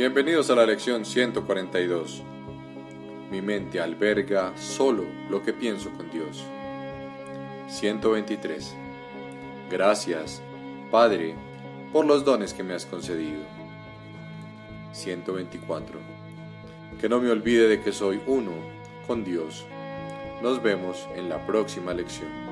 Bienvenidos a la lección 142. Mi mente alberga solo lo que pienso con Dios. 123. Gracias, Padre, por los dones que me has concedido. 124. Que no me olvide de que soy uno con Dios. Nos vemos en la próxima lección.